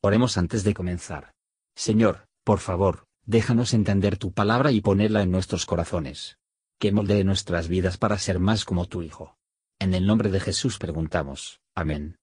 Oremos antes de comenzar. Señor, por favor, déjanos entender tu palabra y ponerla en nuestros corazones. Que moldee nuestras vidas para ser más como tu Hijo. En el nombre de Jesús preguntamos. Amén.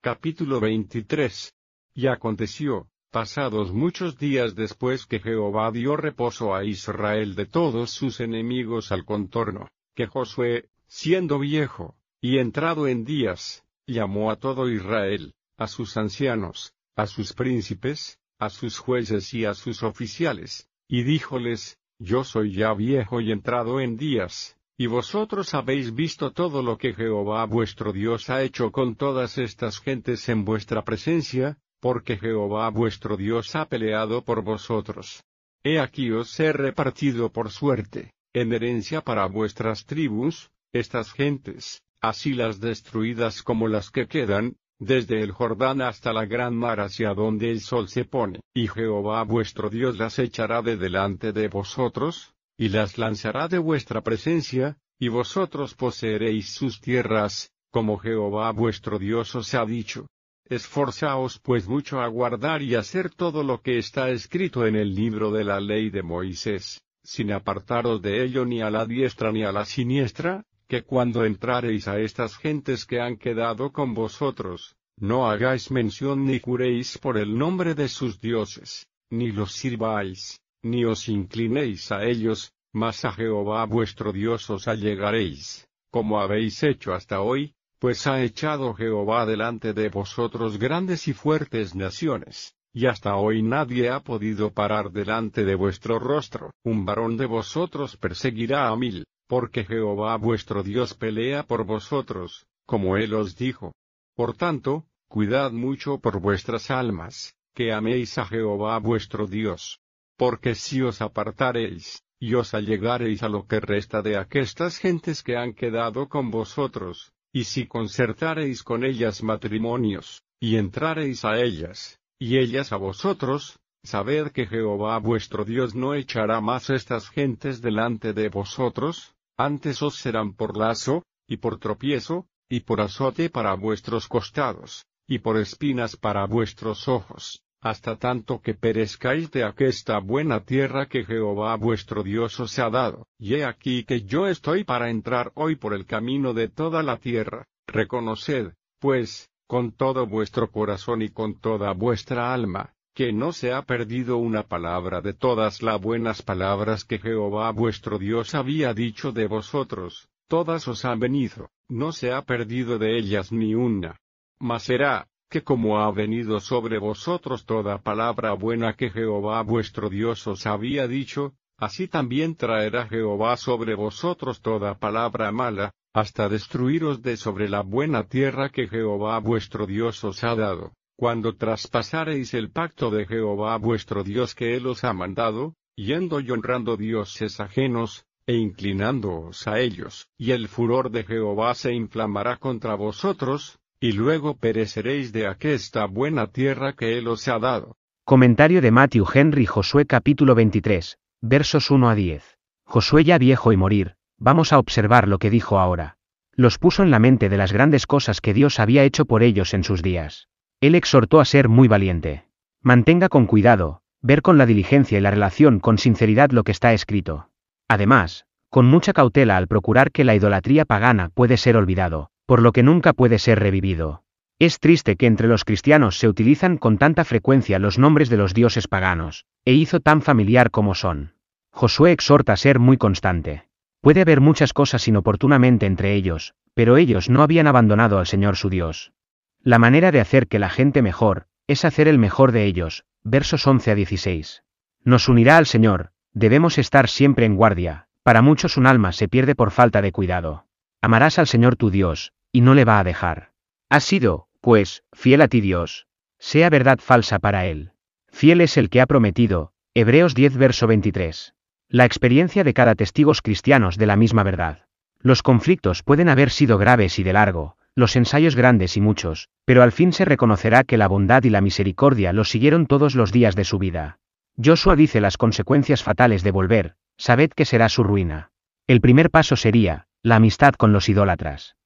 Capítulo 23. Y aconteció, pasados muchos días después que Jehová dio reposo a Israel de todos sus enemigos al contorno, que Josué, siendo viejo, y entrado en días, llamó a todo Israel, a sus ancianos, a sus príncipes, a sus jueces y a sus oficiales, y díjoles, Yo soy ya viejo y entrado en días, y vosotros habéis visto todo lo que Jehová vuestro Dios ha hecho con todas estas gentes en vuestra presencia, porque Jehová vuestro Dios ha peleado por vosotros. He aquí os he repartido por suerte, en herencia para vuestras tribus, estas gentes, así las destruidas como las que quedan, desde el Jordán hasta la gran mar hacia donde el sol se pone, y Jehová vuestro Dios las echará de delante de vosotros, y las lanzará de vuestra presencia, y vosotros poseeréis sus tierras, como Jehová vuestro Dios os ha dicho. Esforzaos pues mucho a guardar y hacer todo lo que está escrito en el libro de la ley de Moisés, sin apartaros de ello ni a la diestra ni a la siniestra, que cuando entrareis a estas gentes que han quedado con vosotros, no hagáis mención ni juréis por el nombre de sus dioses, ni los sirváis, ni os inclinéis a ellos, mas a Jehová vuestro Dios os allegaréis, como habéis hecho hasta hoy, pues ha echado Jehová delante de vosotros grandes y fuertes naciones, y hasta hoy nadie ha podido parar delante de vuestro rostro. Un varón de vosotros perseguirá a mil, porque Jehová vuestro Dios pelea por vosotros, como él os dijo. Por tanto, cuidad mucho por vuestras almas, que améis a Jehová vuestro Dios. Porque si os apartareis, y os allegareis a lo que resta de aquestas gentes que han quedado con vosotros, y si concertareis con ellas matrimonios, y entrareis a ellas, y ellas a vosotros, sabed que Jehová vuestro Dios no echará más estas gentes delante de vosotros, antes os serán por lazo, y por tropiezo, y por azote para vuestros costados, y por espinas para vuestros ojos, hasta tanto que perezcáis de aquesta buena tierra que Jehová vuestro Dios os ha dado. Y he aquí que yo estoy para entrar hoy por el camino de toda la tierra. Reconoced, pues, con todo vuestro corazón y con toda vuestra alma, que no se ha perdido una palabra de todas las buenas palabras que Jehová vuestro Dios había dicho de vosotros, todas os han venido, no se ha perdido de ellas ni una. Mas será, que como ha venido sobre vosotros toda palabra buena que Jehová vuestro Dios os había dicho, así también traerá Jehová sobre vosotros toda palabra mala, hasta destruiros de sobre la buena tierra que Jehová vuestro Dios os ha dado cuando traspasareis el pacto de Jehová vuestro Dios que Él os ha mandado, yendo y honrando dioses ajenos, e inclinándoos a ellos, y el furor de Jehová se inflamará contra vosotros, y luego pereceréis de aquesta buena tierra que Él os ha dado. Comentario de Matthew Henry Josué capítulo 23, versos 1 a 10. Josué ya viejo y morir, vamos a observar lo que dijo ahora. Los puso en la mente de las grandes cosas que Dios había hecho por ellos en sus días. Él exhortó a ser muy valiente. Mantenga con cuidado, ver con la diligencia y la relación con sinceridad lo que está escrito. Además, con mucha cautela al procurar que la idolatría pagana puede ser olvidado, por lo que nunca puede ser revivido. Es triste que entre los cristianos se utilizan con tanta frecuencia los nombres de los dioses paganos, e hizo tan familiar como son. Josué exhorta a ser muy constante. Puede haber muchas cosas inoportunamente entre ellos, pero ellos no habían abandonado al Señor su Dios. La manera de hacer que la gente mejor, es hacer el mejor de ellos. Versos 11 a 16. Nos unirá al Señor, debemos estar siempre en guardia, para muchos un alma se pierde por falta de cuidado. Amarás al Señor tu Dios, y no le va a dejar. Has sido, pues, fiel a ti Dios. Sea verdad falsa para él. Fiel es el que ha prometido, Hebreos 10 verso 23. La experiencia de cada testigos cristianos de la misma verdad. Los conflictos pueden haber sido graves y de largo, los ensayos grandes y muchos, pero al fin se reconocerá que la bondad y la misericordia los siguieron todos los días de su vida. Joshua dice las consecuencias fatales de volver, sabed que será su ruina. El primer paso sería, la amistad con los idólatras.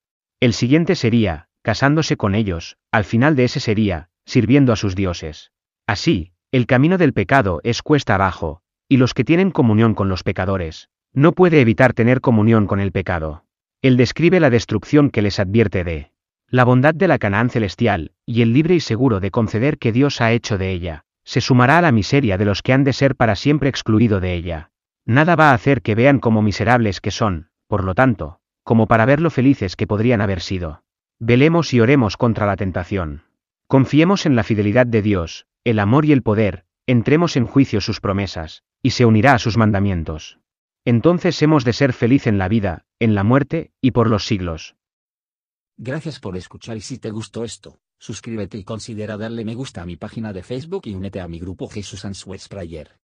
El siguiente sería, casándose con ellos, al final de ese sería, sirviendo a sus dioses. Así, el camino del pecado es cuesta abajo, y los que tienen comunión con los pecadores, no puede evitar tener comunión con el pecado. Él describe la destrucción que les advierte de la bondad de la Canaán celestial, y el libre y seguro de conceder que Dios ha hecho de ella, se sumará a la miseria de los que han de ser para siempre excluido de ella. Nada va a hacer que vean como miserables que son, por lo tanto, como para ver lo felices que podrían haber sido. Velemos y oremos contra la tentación. Confiemos en la fidelidad de Dios, el amor y el poder, entremos en juicio sus promesas, y se unirá a sus mandamientos. Entonces hemos de ser feliz en la vida, en la muerte, y por los siglos. Gracias por escuchar y si te gustó esto, suscríbete y considera darle me gusta a mi página de Facebook y únete a mi grupo Jesús Answers Prayer.